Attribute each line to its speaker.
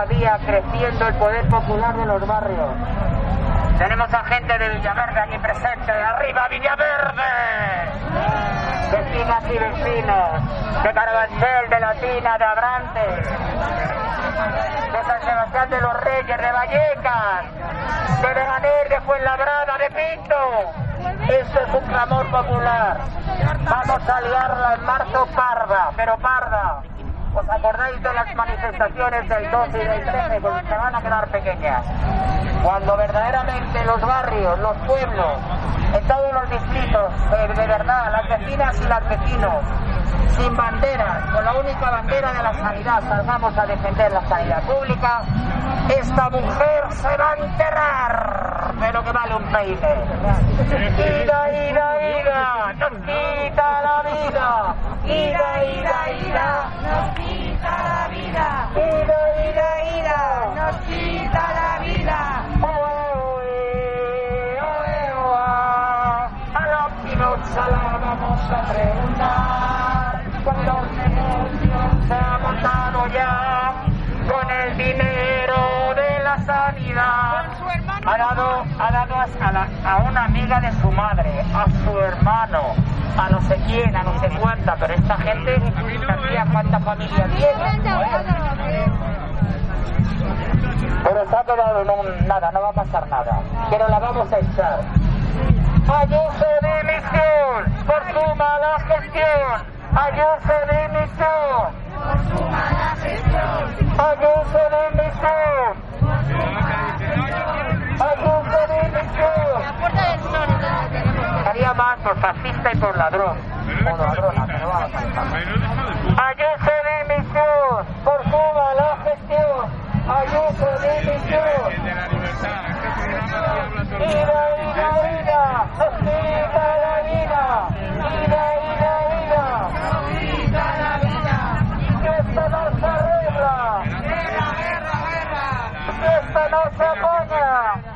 Speaker 1: Armándonos día creciendo el poder popular de los barrios. Tenemos a gente de Villaverde aquí presente. ¡Arriba Villaverde! Vecinas y vecinos de Carabanchel, de Latina, de Abrantes, de San Sebastián de los Reyes, de Vallecas, de Leganés, de Fuenlabrada, de Pinto. Esto es un clamor popular. Vamos a liarla en marzo parda, pero parda. ¿Os acordáis de las manifestaciones del 12 y del 13? Pues se van a quedar pequeñas. Cuando verdaderamente los barrios, los pueblos, en todos los distritos, eh, de verdad, las vecinas y los vecinos, sin banderas, con la única bandera de la sanidad, salgamos a defender la sanidad pública, esta mujer se va a enterrar de lo que vale un peine. Ida, ida, ida, nos quita la vida. Ida, ida, ida, Ha dado, ha dado a, la- a una amiga de su madre, a su hermano, a no sé quién, a no sé cuánta, pero esta gente, sabía cuánta familia tiene. Pero se ha quedado un nada, no va a pasar nada. Pero la vamos a echar. Ayuso de dimisión por su mala gestión. Ayuso de dimisión. Más por fascista y por ladrón. O ladrona, pero vamos a. Ayuso dimisión por su mala gestión. Ayuso dimisión. Ida, ida, ida, quita la vida. Ida, ida, ida, quita la vida. Que esto no se arregla. Que esto no se apoya.